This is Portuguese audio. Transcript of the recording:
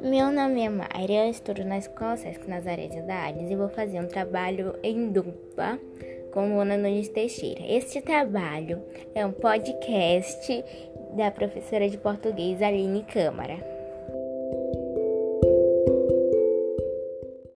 Meu nome é Maria, estudo na Escola Sesc Nazaré de Andares e vou fazer um trabalho em dupla com Ana Nunes Teixeira. Este trabalho é um podcast da professora de português Aline Câmara.